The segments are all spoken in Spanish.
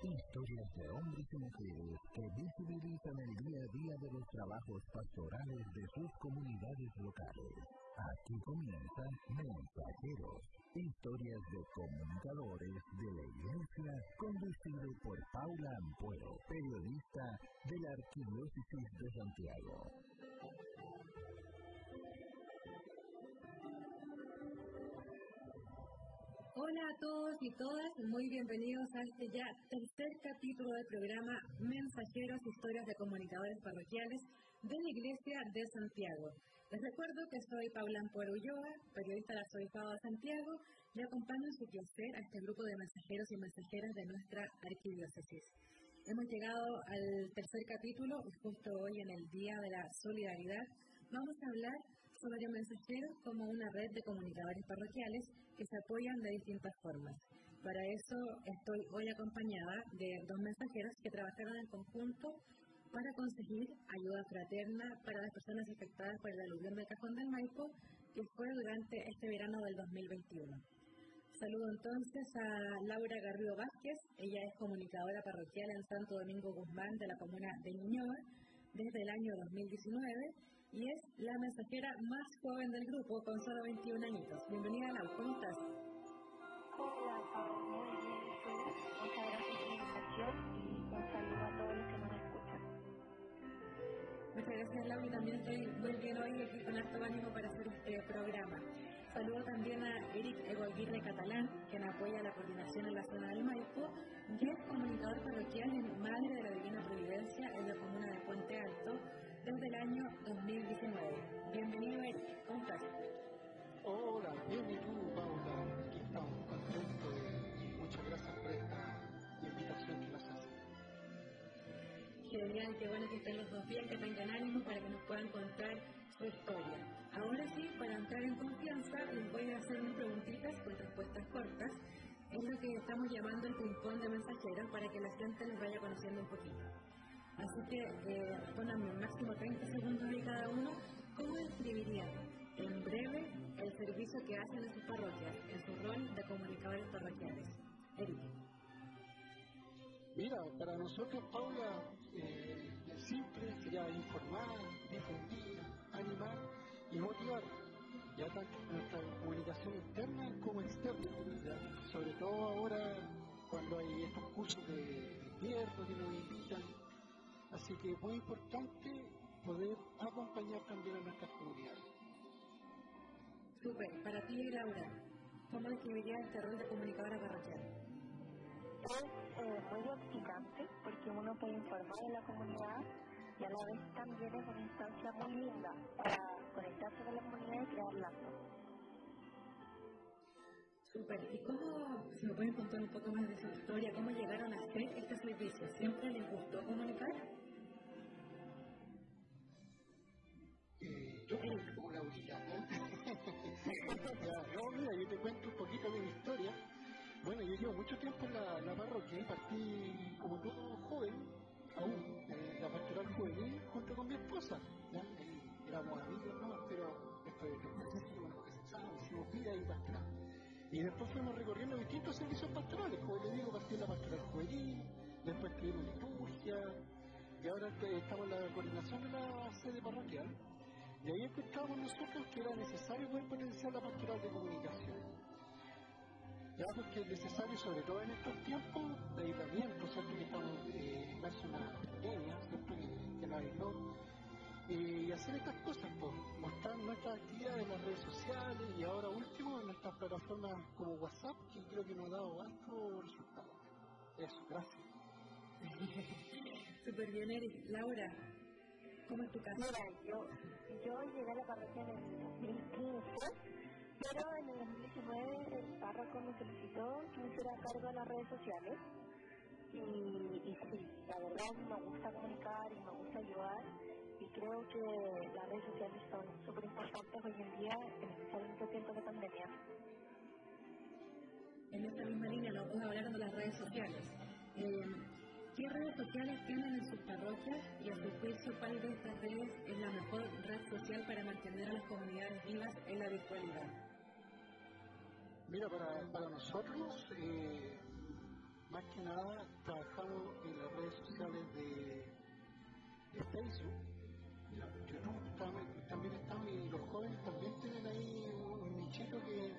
Historias de hombres y mujeres que visibilizan el día a día de los trabajos pastorales de sus comunidades locales. Aquí comienza Mensajeros, historias de comunicadores de la Iglesia, conducido por Paula Ampuero, periodista de la Arquidiócesis de Santiago. Hola a todos y todas, muy bienvenidos a este ya tercer capítulo del programa Mensajeros, historias de comunicadores parroquiales de la Iglesia de Santiago. Les recuerdo que soy Paula Ampuero Ulloa, periodista del Arzobispado de Santiago, y acompaño en su quehacer a este grupo de mensajeros y mensajeras de nuestra arquidiócesis. Hemos llegado al tercer capítulo y justo hoy en el Día de la Solidaridad vamos a hablar sobre mensajeros como una red de comunicadores parroquiales que se apoyan de distintas formas. Para eso estoy hoy acompañada de dos mensajeros que trabajaron en conjunto para conseguir ayuda fraterna para las personas afectadas por el aluvión del Cajón del Maipo, que fue durante este verano del 2021. Saludo entonces a Laura Garrido Vázquez, ella es comunicadora parroquial en Santo Domingo Guzmán de la comuna de Ñuñoa desde el año 2019 y es la mensajera más joven del grupo con solo 21 añitos. Bienvenida Laura, ¿cómo estás? Hola, muy bien, Muchas gracias por la invitación y un saludo a todos los que nos Muchas gracias, Laura. Y también estoy muy bien hoy aquí con harto ánimo para hacer este programa. Saludo también a Eric Egoaguirre Catalán, quien apoya la coordinación en la zona del Maipo, y es comunicador parroquial en Madre de la desde el año 2019. Bienvenido, Eric. ¿Cómo estás? Hola, bien y tú, Paula. Aquí estamos contentos y muchas gracias por esta invitación que nos hace. Genial, qué bueno que estén los dos bien, que tengan ánimo para que nos puedan contar su historia. Ahora sí, para entrar en confianza, les voy a hacer unas preguntitas con respuestas cortas. Es lo que estamos llamando el ping-pong de mensajeros para que la gente les vaya conociendo un poquito. Así que eh, pónganme máximo 30 segundos de cada uno. ¿Cómo describirían en breve el servicio que hacen en sus parroquias, en su rol de comunicadores parroquiales? Eric. Mira, para nosotros, Paula, eh, simple sería informar, difundir, animar y motivar, ya tanto nuestra comunicación interna como externa, sobre todo ahora cuando hay estos cursos de invierno que nos invitan. Así que es muy importante poder acompañar también a nuestras comunidades. Súper, para ti, Laura, ¿cómo describirías este rol de comunicadora parroquial? Es eh, muy gratificante porque uno puede informar a la comunidad y a la vez también es una instancia muy linda para conectarse con la comunidad y crear lazos. Súper. ¿Y cómo, si me pueden contar un poco más de su historia, cómo llegaron a hacer este servicio? ¿Siempre les gustó comunicar? Cuento un poquito de mi historia. Bueno, yo llevo mucho tiempo en la, la parroquia y partí como todo joven, aún, en la pastoral juvenil, junto con mi esposa. éramos amigos, ¿no? Pero después de nos hicimos vida y pastoral. Y después fuimos recorriendo distintos servicios pastorales. Como les digo, partí en la pastoral juvenil, después escribimos liturgia, y ahora estamos en la coordinación de la sede parroquial. Y ahí encontramos nosotros que era necesario poder potenciar la pastoral de comunicación. Ya porque es necesario, sobre todo en estos tiempos de aislamiento, ¿cierto? Que estamos eh, en una pandemia, ¿cierto? Que, nos aisló. Y hacer estas cosas, pues, mostrar nuestras actividades en las redes sociales y ahora último en nuestras plataformas como WhatsApp, que creo que nos ha dado alto resultado. Eso, gracias. Súper bien, Eric. Laura, ¿cómo es tu caso? Mira, yo, yo llegué a la parroquia en el 2015, pero en el 2019 el párroco me solicitó que me hiciera cargo de las redes sociales. Y, y sí, la verdad me gusta comunicar y me gusta ayudar. Y creo que las redes sociales son súper importantes hoy en día, en especial en estos tiempos de pandemia. En esta misma línea vamos a hablar de las redes sociales. Eh, ¿Qué redes sociales tienen en sus parroquias y a su juicio cuál de estas redes es la mejor red social para mantener a las comunidades vivas en la virtualidad? Mira, para, para nosotros, eh, más que nada trabajamos en las redes sociales de, Facebook, YouTube también, estamos y los jóvenes también tienen ahí un, nichito que.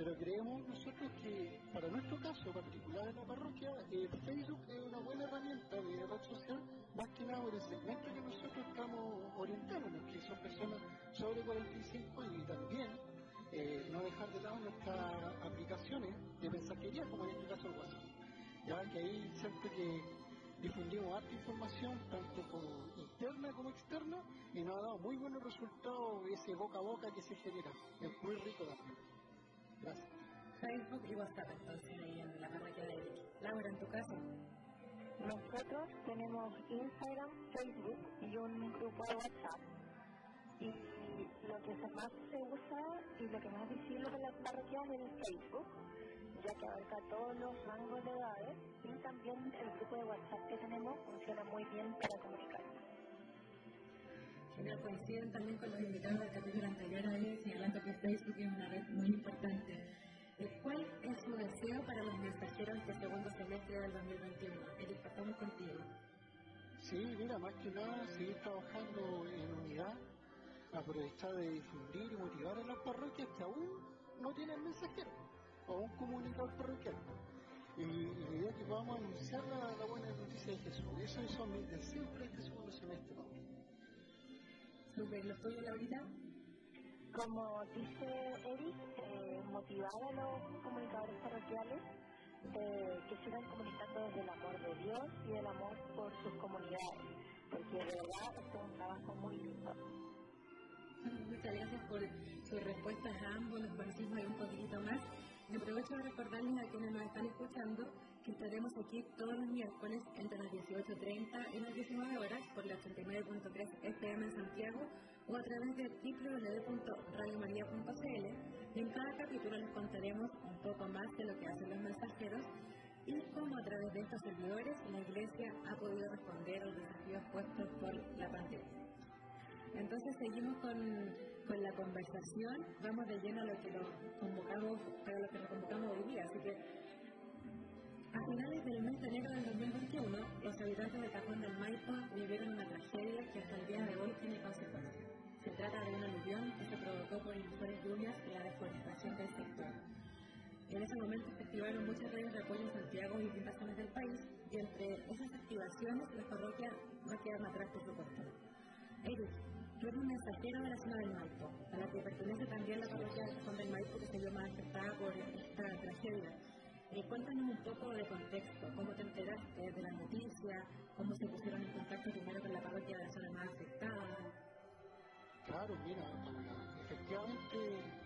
Pero creemos nosotros que para nuestro caso particular en la parroquia, eh, Facebook es una buena herramienta de red social, más que nada por el segmento que nosotros estamos orientándonos, que son personas sobre 45 años y también eh, no dejar de lado nuestras aplicaciones de mensajería, como en este caso el WhatsApp. Ya que ahí siempre que difundimos harta información, tanto como interna como externa, y nos ha dado muy buenos resultados ese boca a boca que se genera. Es muy rico también. Facebook y WhatsApp, entonces, ahí en la parroquia de Eric. Laura, en tu caso. Nosotros tenemos Instagram, Facebook y un grupo de WhatsApp. Y lo que más se usa y lo que más visible de la parroquia es Facebook, ya que abarca todos los rangos de edades y también el grupo de WhatsApp que tenemos funciona muy bien para comunicarnos. Genial, coinciden también con los invitados del capítulo anterior ahí, señalando que Facebook es una red muy importante. Eh, ¿Cuál es su deseo para los mensajeros este segundo semestre del 2021? Eric, pasamos contigo. Sí, mira, más que nada seguir trabajando en unidad, aprovechar de difundir y motivar a las parroquias que aún no tienen mensajero o un comunicador parroquial. Y la idea que podamos anunciar la, buena noticia de Jesús. Eso es mi deseo para este segundo semestre. Super, ¿lo estoy Laurita? Como dice Eric, eh, motivar a los comunicadores parroquiales eh, que sigan comunicando desde el amor de Dios y el amor por sus comunidades, porque de verdad es un trabajo muy lindo. Muchas gracias por sus respuestas a ambos, nos conocimos un poquito más. Aprovecho de recordarles a quienes nos están escuchando que estaremos aquí todos los miércoles entre las 18.30 y las 19 horas por la 89.3 FM en Santiago o a través de www.radiomaria.cl y en cada capítulo les contaremos un poco más de lo que hacen los mensajeros y cómo a través de estos servidores la Iglesia ha podido responder a los desafíos puestos por la pandemia. Entonces seguimos con, con, la conversación, vamos de lleno a lo que lo convocamos, para lo que nos convocamos hoy día. Así que a finales del mes de enero del 2021, los habitantes de Cajón del Maipo vivieron una tragedia que hasta el día de hoy tiene consecuencias. Se trata de un aluvión que se provocó por inusuales lluvias y la deforestación del sector. En ese momento se activaron muchas redes de apoyo en Santiago y distintas zonas del país, y entre esas activaciones, las parroquias no quedan atrás, por supuesto. Eric, Un mensajero de la zona del Maipo, a la que pertenece también la parroquia de San del Maipo, que se vio más afectada por esta tragedia. Eh, cuéntanos un poco de contexto, cómo te enteraste de la noticia, cómo se pusieron en contacto primero con la parroquia de la zona más afectada. Claro, mira, efectivamente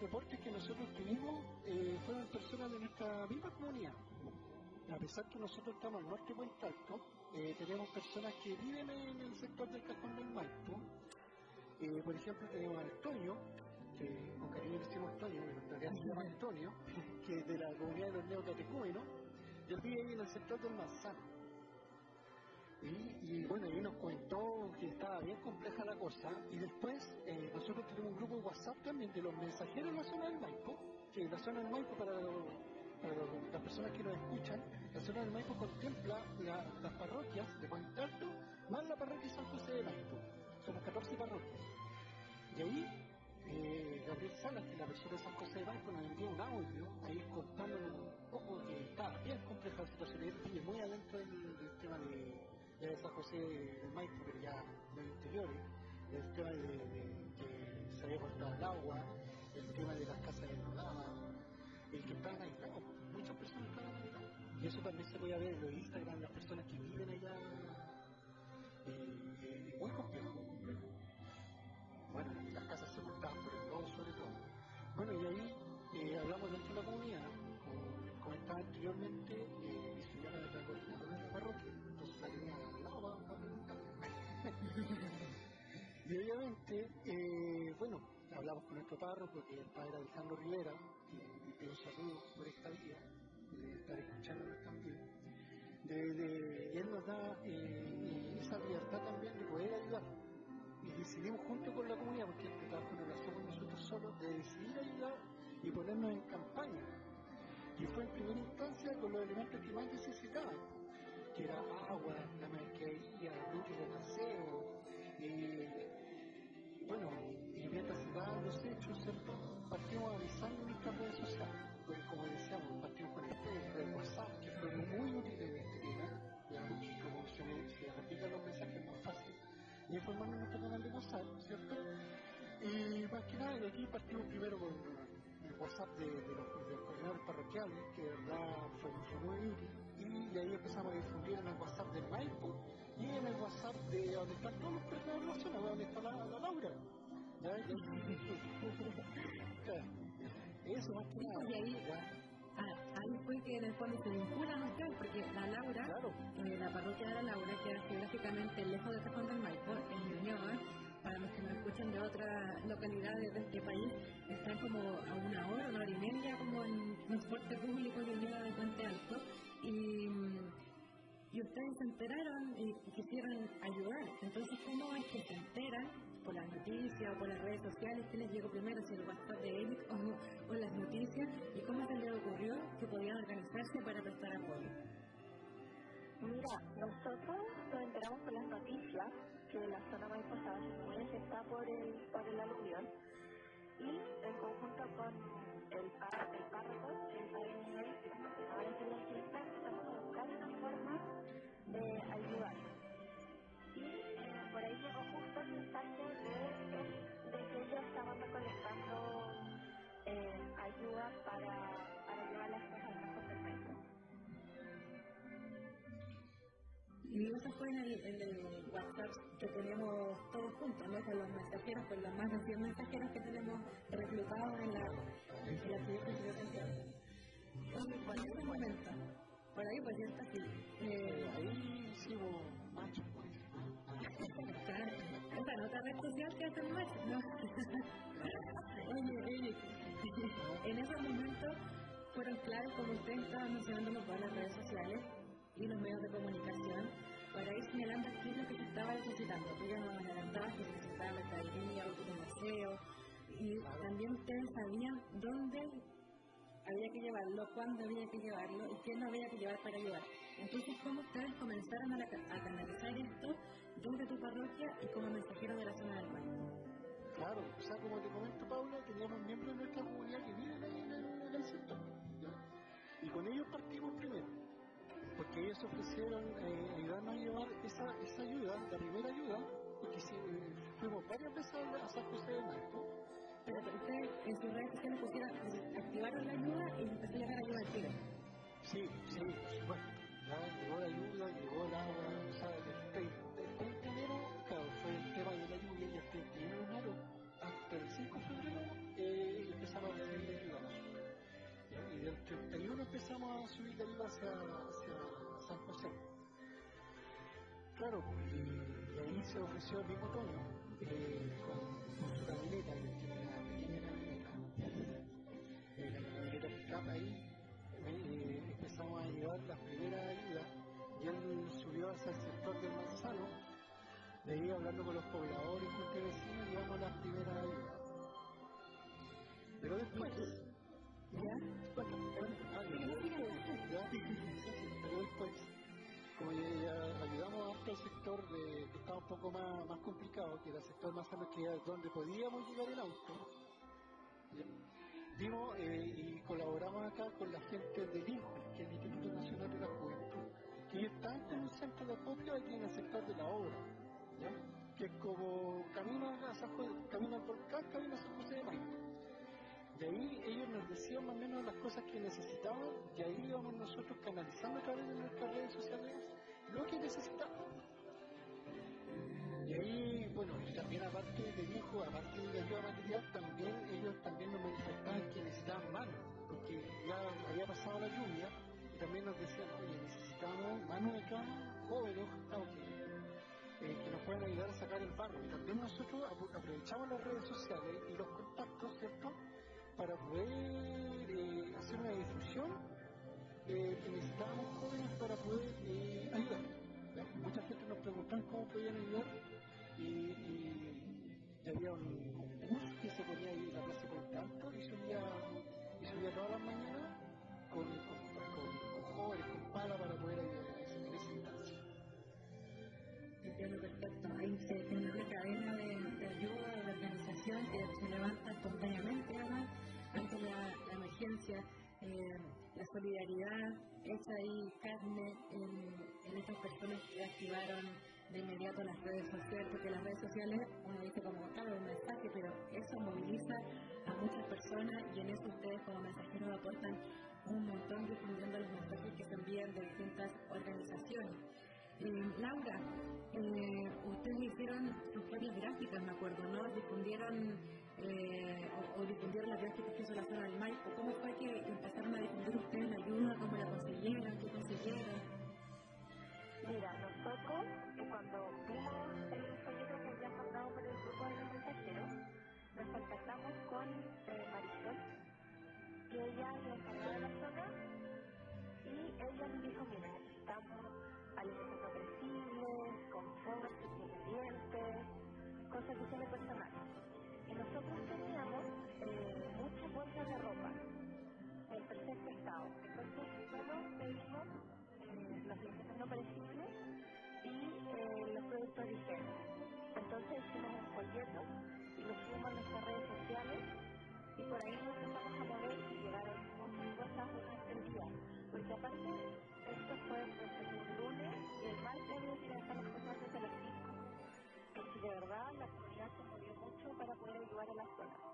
los reportes que nosotros tuvimos eh, fueron personas de nuestra misma comunidad. A pesar que nosotros estamos al norte de Puente Alto, eh, tenemos personas que viven en el sector del Cajón del Maipo. Eh, por ejemplo, tenemos a Antonio, que con cariño le decimos Antonio, pero en realidad se llama Antonio, que es de la comunidad de los neocatecúmenos, y él vive en el sector del Manzano. Y, bueno, ahí nos comentó que estaba bien compleja la cosa. Y después eh, nosotros tenemos un grupo de WhatsApp también de los mensajeros en la zona del Maipo, que la zona del Maipo para, las personas que nos escuchan, la zona del Maipo contempla las parroquias de Puente Alto más la parroquia San José de Maipo. Somos 14 parroquias. Y ahí eh, Gabriel Salas, que la persona de San José de Maipo, nos envió un audio ahí contándonos un poco que estaba bien compleja la situación. De San José Maipo, pero ya los interiores, el tema de, que se había cortado el agua, el tema de las casas inundadas, el que estaban aislados, muchas personas estaban aisladas. Y eso también se puede ver en los Instagram, las hablamos con nuestro párroco, que es el padre Alejandro Rivera, que pido saludo por esta vía, de estar escuchándonos también. De, de, y él nos da eh, esa libertad también de poder ayudar y decidimos junto con la comunidad, porque este trabajo no lo hacemos nosotros solos, de decidir ayudar y ponernos en campaña. Y fue en primera instancia con los elementos que más necesitaban, que era agua, la mercadería, útiles de aseo, y bueno, y se daban los hechos, ¿cierto? Partimos avisando nuestras redes sociales, porque como decíamos, partimos con el Facebook, el WhatsApp, que fue muy útil en este tema, porque como se, se repitan los mensajes más fácil, y informarnos en nuestro canal de WhatsApp, ¿cierto? Y más que nada, de aquí partimos primero con el WhatsApp de, los, de coordinadores parroquiales, que de verdad fue, fue muy útil, y de ahí empezamos a difundir en el WhatsApp del Maipo y en el WhatsApp de donde están todos los prestadores de la donde está la Laura. Eso más que nada. Y ahí, ah, ahí fue que en el fondo se vinculan ustedes, porque la Laura, Claro. eh, la parroquia de la Laura, queda geográficamente lejos de Tejón del Maipo, en Ñuñoa, para los que nos escuchan de otras localidades de este país, están como a una hora, una hora y media, como en transporte público de Ñuñoa de Puente Alto, y, y ustedes se enteraron y quisieron ayudar. Entonces, ¿cómo es que se enteran? ¿Por las noticias o por las redes sociales? ¿Qué les llegó primero? ¿Si el WhatsApp de Eric o, o las noticias? ¿Y cómo se les ocurrió que podían organizarse para prestar apoyo? Mira, nosotros nos enteramos por las noticias que la zona Maipo estaba se está por el, por el aluvión y en conjunto con el, par, el párroco, el padre Miguel, ahora es empezamos a buscar una forma de ayudar. Para, para llevar las cosas al campo Maipo. Y eso fue en el, en el WhatsApp que tenemos todos juntos, ¿no? Con los mensajeros, con los más de 100 mensajeros que tenemos reclutados en la, en la de Santiago. Entonces, por ese momento, por ahí pues ya está así. Eh, Ahí hicimos machos, pues. claro, esa no otra red social que hacen más, ¿no? oye, oye, en esos momentos fueron claros, como ustedes estaban mencionando por las redes sociales y los medios de comunicación, para ir señalando qué es lo que se estaba necesitando. Ya nos adelantabas que se necesitaba mercadería, útiles de aseo, y también ustedes sabían dónde había que llevarlo, cuándo había que llevarlo y qué no había que llevar para ayudar. Entonces, ¿cómo ustedes comenzaron a, la- a canalizar esto desde tu parroquia y como mensajero de la zona del mar? Claro, o sea, como te comento, Paula, teníamos miembros de nuestra comunidad que viven ahí en el, en el sector. ¿ya? Y con ellos partimos primero, porque ellos ofrecieron eh, ayudarnos a llevar esa, esa ayuda, la primera ayuda, porque si, eh, fuimos varias veces a, a San José de Marco. Pero ustedes en sus redes sociales pusieron, activaron la ayuda y empezó a llegar ayuda al tiro. Sí, sí, por supuesto. Ya llegó la ayuda, llegó el agua, o sea, hacia, hacia San José. Claro, y, y ahí se ofreció el mismo tono, eh, con, con su camioneta, que una pequeña camioneta, eh, la camioneta pickup ahí, eh, empezamos a llevar las primeras ayudas y él subió hacia el sector del Manzano, de ahí hablando con los pobladores con vecinos, llevamos las primeras ayudas. Pero después, ¿Ya? bueno, ayudamos hasta el sector que estaba un poco más, más complicado, que era el sector más amplio, que donde podíamos llegar en auto, vimos eh, y colaboramos acá con la gente del INJU, que es el Instituto Nacional de la Juventud, que están en un centro de acopio aquí en el sector de la obra, que es como camino a San camino camino a San José de Maipo. De ahí ellos nos decían más o menos las cosas que necesitaban y ahí íbamos nosotros canalizando a través de nuestras redes sociales lo que necesitaban. Y ahí, bueno, y también aparte del hijo, aparte de ayuda material, también ellos también nos manifestaban que necesitaban manos, porque ya había pasado la lluvia y también nos decían, oye, necesitamos manos acá, jóvenes, eh, que nos puedan ayudar a sacar el barro. Y también nosotros apro- aprovechamos las redes sociales y los contactos, ¿cierto? Para poder eh, hacer una difusión eh, necesitábamos jóvenes para poder eh, ayudar. ¿Ya? Mucha gente nos preguntaban cómo podían ayudar y, y, y había un concurso que se ponía ahí en la Plaza Constanto y subía, y subía todas las mañanas con, con, con, con jóvenes, con pala para poder ayudar en esa instancia. Entiendo perfecto, ahí se tiene una cadena de, de ayuda, de organización que se levanta espontáneamente además ante la, la emergencia. Eh, carne en, estas personas que activaron de inmediato las redes sociales, porque las redes sociales, uno dice como, claro, un mensaje, pero eso moviliza a muchas personas y en eso ustedes como mensajeros aportan un montón difundiendo los mensajes que se envían de distintas organizaciones. Eh, Laura, eh, ustedes hicieron sus propias gráficas, me acuerdo, ¿no? Difundieron eh, o, difundieron las gráficas que hizo la zona del Maipo. ¿Cómo fue que empezaron a difundir ustedes la ayuda? ¿Cómo la consiguieron? ¿Qué consiguieron? Mira, nosotros cuando vimos el folleto que habían mandado por el grupo de los mensajeros, nos contactamos con Marisol, que ella es la encargada de la zona, y ella nos dijo, mira, necesitamos alimentos no flexibles, confort, ingredientes, cosas que son personales. Nosotros teníamos eh, muchas bolsas de ropa en perfecto estado. Entonces solo pedimos eh, los alimentos no perecibles y eh, los productos higiene. Entonces hicimos un folleto y lo subimos a nuestras redes sociales y por ahí nos empezamos a mover y llegar a muchas cosas durante el día. Porque aparte, esto fue el lunes y el martes ya estamos cosas desde las 5. Porque de verdad a la zona.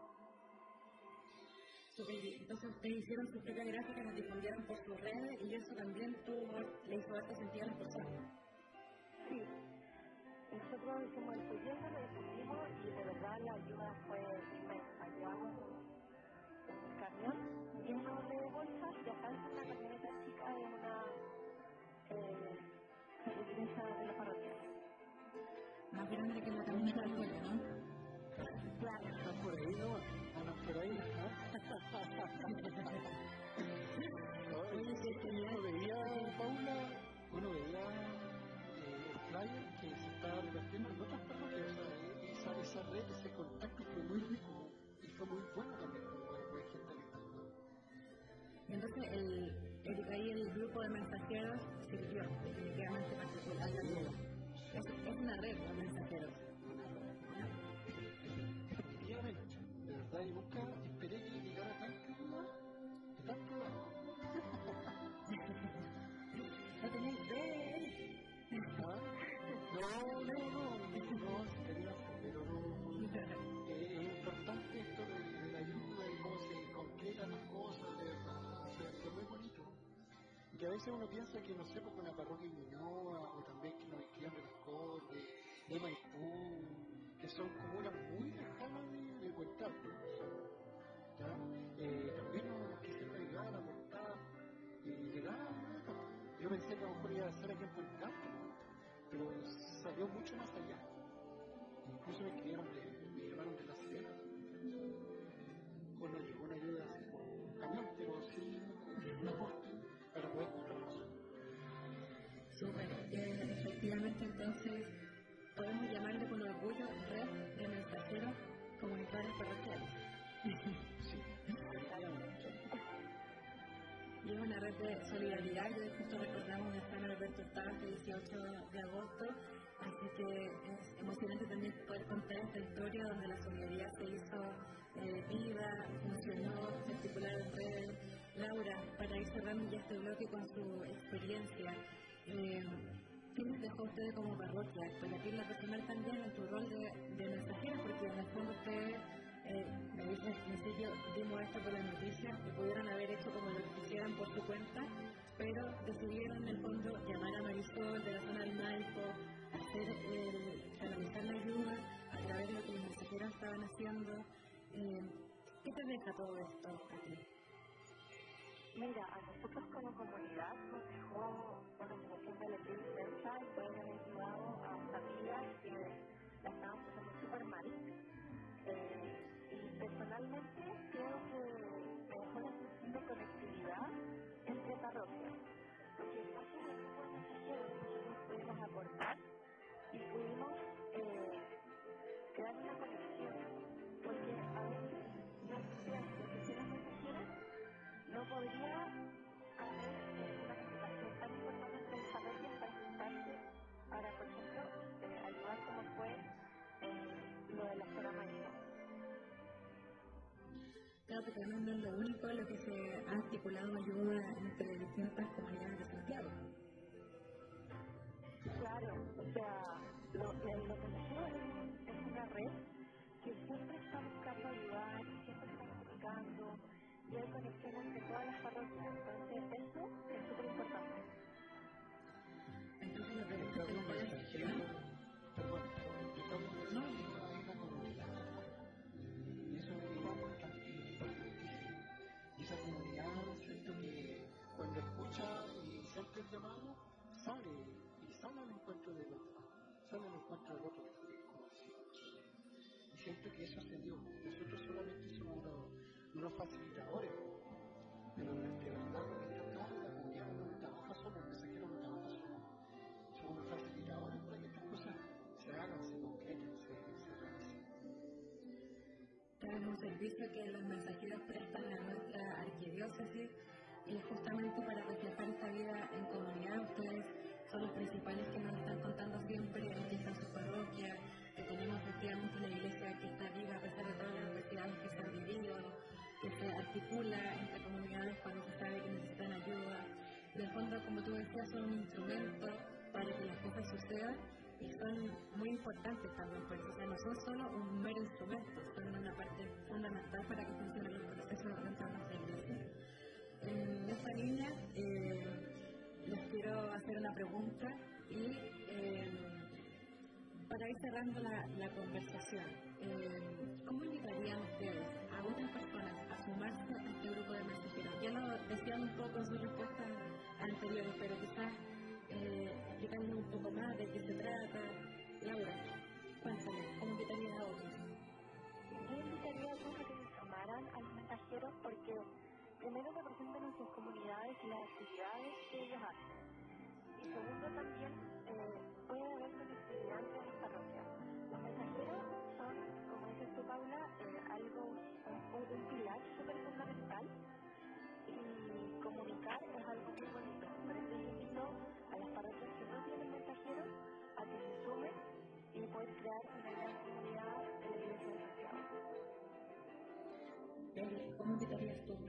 Entonces ustedes hicieron sus propias gráficas, las difundieron por sus redes y eso también tuvo, le hizo darte sentido a las personas. Sí, nosotros hicimos el folleto, lo difundimos y de verdad la ayuda fue inmensa. Llevamos un camión lleno de bolsas y acá es una camioneta chica de una eh, de la parroquia. Más grande que la camioneta del pueblo, ¿no? Claro. Están por ahí, ¿no? Andan por ahí, ¿no? Oye, sí, que uno veía, Paula, uno veía eh, el flyer que se estaba repartiendo en otras parroquias, sea, esa, esa red, ese contacto fue muy rico y fue muy bueno también con la gente Entonces, el, el, ahí el grupo de mensajeros sirvió definitivamente para que. Es, es una red de mensajeros. Que a veces uno piensa que, no sé, porque una parroquia de o también que nos escriban de los de, Maipú, que son comunas muy lejanas de, de. Eh, también nos quisieron ayudar a aportar y llegar a Yo pensé que a lo mejor iba a ser aquí en Huancayo, pero salió mucho más allá. Incluso me escribieron de, me llamaron de la Sierra. Bueno, llegó una ayuda así por un camión, pero sí un aporte para poder. Súper. Eh, efectivamente, entonces, podemos llamarle con orgullo red de mensajeros comunitarios parroquiales. Sí, Y es una red de solidaridad. Yo justo recordamos a San Alberto el 18 de agosto, así que es emocionante también poder contar esta historia donde la solidaridad se hizo eh, viva, funcionó, se articularon en redes. Laura, para ir cerrando ya este bloque con su experiencia, eh, ¿qué les dejó a ustedes como parroquia? Para ti, la personal también en tu rol de, de mensajera, porque en el fondo ustedes eh, me dicen al principio, dimos esto por las noticias, que pudieran haber hecho como lo que quisieran por su cuenta, pero decidieron en el fondo llamar a Marisol de la zona del Maipo, hacer, eh, canalizar la ayuda a través de lo que los mensajeros estaban haciendo. Eh, ¿Qué te deja todo esto a ti? Mira, a nosotros como comunidad nos dejó una situación de alegría inmensa y poder haber ayudado a familias que la estaban pasando súper mal. Eh, y personalmente creo que me dejó la sensación de conectividad entre parroquias. Porque al también no es lo único lo que se ha articulado ayuda entre distintas comunidades de Santiago. Claro, o sea, lo, que es, siento que eso se dio. Nosotros solamente somos unos, facilitadores. Pero de verdad, acá la comunidad no trabaja solo, el mensajero no trabaja solo. Somos facilitadores para que estas cosas se hagan, se concreten, se, se realicen. Tenemos un servicio que los mensajeros prestan a nuestra arquidiócesis y justamente para reflejar esta vida en comunidad. Ustedes son los principales que nos están contando siempre en que está su parroquia, que tenemos efectivamente una iglesia que está viva a pesar de todas las adversidades que se han vivido, que se articula entre comunidades cuando se sabe que necesitan ayuda. De fondo, como tú decías, son un instrumento para que las cosas sucedan y son muy importantes también, porque o sea, no son solo un mero instrumento, son una parte fundamental para que funcione el proceso dentro de nuestra iglesia. En esta línea, eh, les quiero hacer una pregunta y eh, para ir cerrando la, conversación, eh, ¿cómo invitarían ustedes a otras personas a sumarse a este grupo de mensajeros? Ya lo decían un poco en sus respuestas anteriores, pero quizás eh, un poco más de qué se trata. Laura, cuéntame, ¿cómo invitarías a otros? Yo invitaría a todos a que se sumaran a los mensajeros porque primero representan sus comunidades y las actividades que ellos hacen. Y segundo también eh, puede haber conectividad entre las parroquias. Los mensajeros son, como dices tú Paula, eh, algo, un, un pilar súper fundamental y comunicar es algo muy bonito. Por eso yo invito a las parroquias que no tienen mensajeros a que se sumen y poder crear una gran comunidad en la iglesia de. ¿Cómo invitarías tú?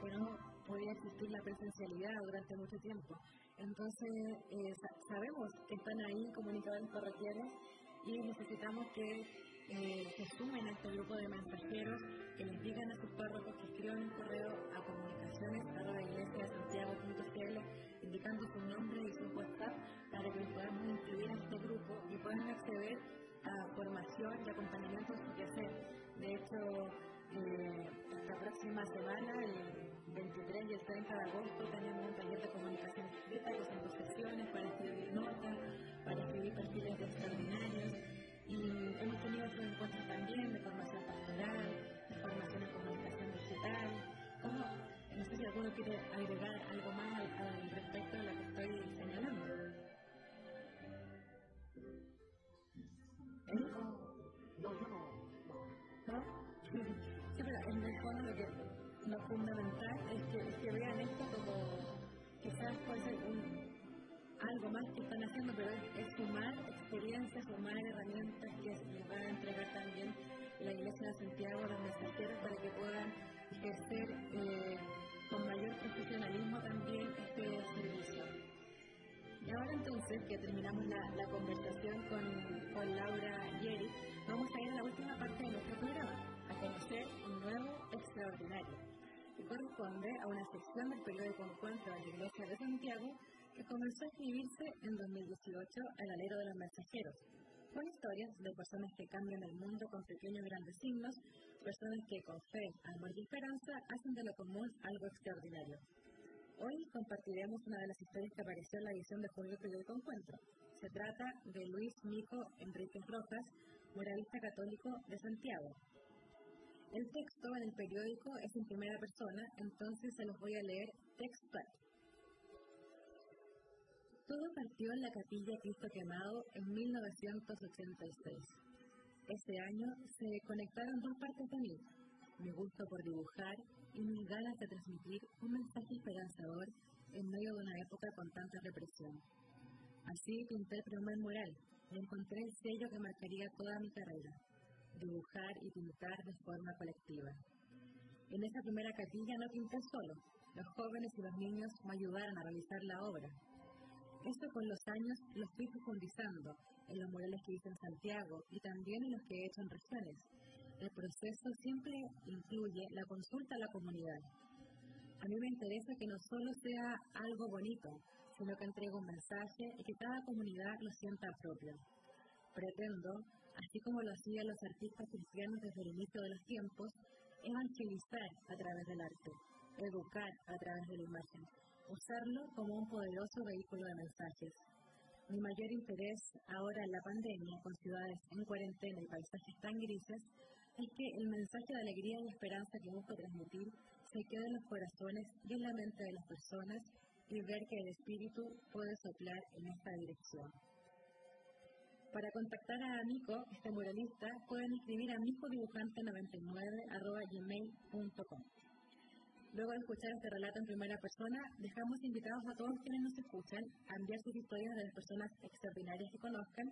Que no podía existir la presencialidad durante mucho tiempo. Entonces, eh, sabemos que están ahí comunicadores parroquiales y necesitamos que eh, se sumen a este grupo de mensajeros que les digan a sus párrocos que escriban un correo a comunicaciones a la iglesia Santiago.cl indicando su nombre y su WhatsApp para que los podamos inscribir a este grupo y puedan acceder a formación y acompañamiento en su quehacer. De hecho, eh, esta próxima semana, el 23 y el 30 de agosto, tenemos un taller de comunicación escrita que son dos para escribir notas, para escribir perfiles extraordinarios y hemos tenido otros encuentros también de formación pastoral, de formación en comunicación digital. No sé si alguno quiere agregar algo más al, al respecto de lo experiencias, sumar herramientas que les va a entregar también la Iglesia de Santiago a los mensajeros para que puedan ejercer eh, con mayor profesionalismo también este servicio. Y ahora entonces, que terminamos la, la conversación con, con Laura y Eric, vamos a ir a la última parte de nuestro programa, a conocer un nuevo extraordinario, que corresponde a una sección del periódico Encuentro de la Iglesia de Santiago que comenzó a escribirse en 2018 al alero de los mensajeros, con historias de personas que cambian el mundo con pequeños grandes signos, personas que con fe, amor y esperanza hacen de lo común algo extraordinario. Hoy compartiremos una de las historias que apareció en la edición de julio del periódico Encuentro. Se trata de Luis Mico Enríquez Rojas, moralista católico de Santiago. El texto en el periódico es en primera persona, entonces se los voy a leer textual. Todo partió en la capilla Cristo Quemado en 1986. Ese año se conectaron dos partes de mí, mi gusto por dibujar y mis ganas de transmitir un mensaje esperanzador en medio de una época con tanta represión. Así pinté el primer mural y encontré el sello que marcaría toda mi carrera, dibujar y pintar de forma colectiva. En esa primera capilla no pinté solo, los jóvenes y los niños me ayudaron a realizar la obra, esto con los años lo fui profundizando en los murales que hice en Santiago y también en los que he hecho en regiones. El proceso siempre incluye la consulta a la comunidad. A mí me interesa que no solo sea algo bonito, sino que entregue un mensaje y que cada comunidad lo sienta propio. Pretendo, así como lo hacían los artistas cristianos desde el inicio de los tiempos, evangelizar a través del arte, educar a través de la imagen usarlo como un poderoso vehículo de mensajes. Mi mayor interés ahora en la pandemia, con ciudades en cuarentena y paisajes tan grises, es que el mensaje de alegría y esperanza que busco transmitir se quede en los corazones y en la mente de las personas y ver que el espíritu puede soplar en esta dirección. Para contactar a Amico, este muralista, pueden escribir a amicodibujante99.gmail.com. Luego de escuchar este relato en primera persona, dejamos invitados a todos quienes nos escuchan a enviar sus historias de las personas extraordinarias que conozcan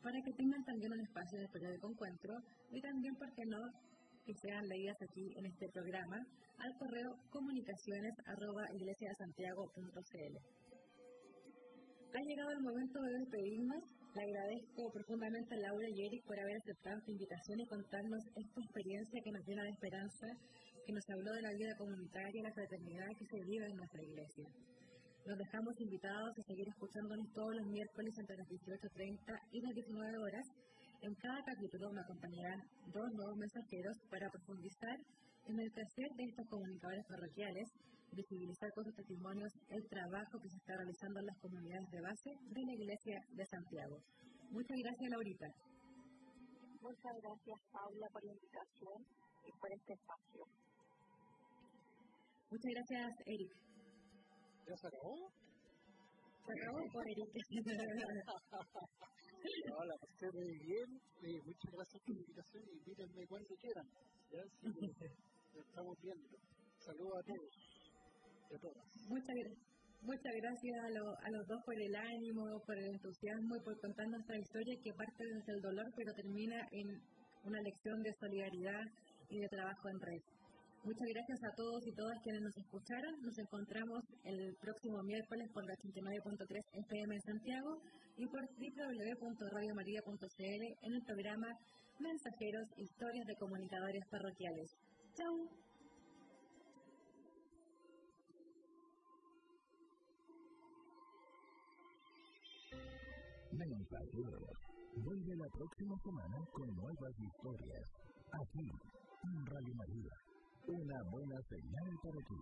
para que tengan también un espacio en el periódico Encuentro y también, ¿por qué no?, que sean leídas aquí en este programa al correo comunicaciones arroba iglesiasantiago.cl. Ha llegado el momento de despedirnos. Le agradezco profundamente a Laura y Eric por haber aceptado esta invitación y contarnos esta experiencia que nos llena de esperanza que nos habló de la vida comunitaria y la fraternidad que se vive en nuestra iglesia. Los dejamos invitados a seguir escuchándonos todos los miércoles entre las 18.30 y las 19 horas. En cada capítulo me acompañarán dos nuevos mensajeros para profundizar en el crecer de estos comunicadores parroquiales, visibilizar con sus testimonios el trabajo que se está realizando en las comunidades de base de la Iglesia de Santiago. Muchas gracias, Laurita. Muchas gracias, Paula, por la invitación y por este espacio. Muchas gracias, Eric. ¿Ya se acabó? Se acabó por Eric. Hola, pasé muy bien. Eh, muchas gracias por la invitación y mírenme cuando quieran. Ya, sí, estamos viendo. Saludos a todos y a todas. Muchas, muchas gracias a, lo, a, los dos por el ánimo, por el entusiasmo y por contar nuestra historia que parte desde el dolor pero termina en una lección de solidaridad y de trabajo en red. Muchas gracias a todos y todas quienes nos escucharon. Nos encontramos el próximo miércoles por la 89.3 FM en Santiago y por www.radiomaria.cl en el programa Mensajeros, Historias de Comunicadores Parroquiales. ¡Chao! Vuelve la próxima semana con nuevas historias. Aquí, en Radio María una buena señal para ti.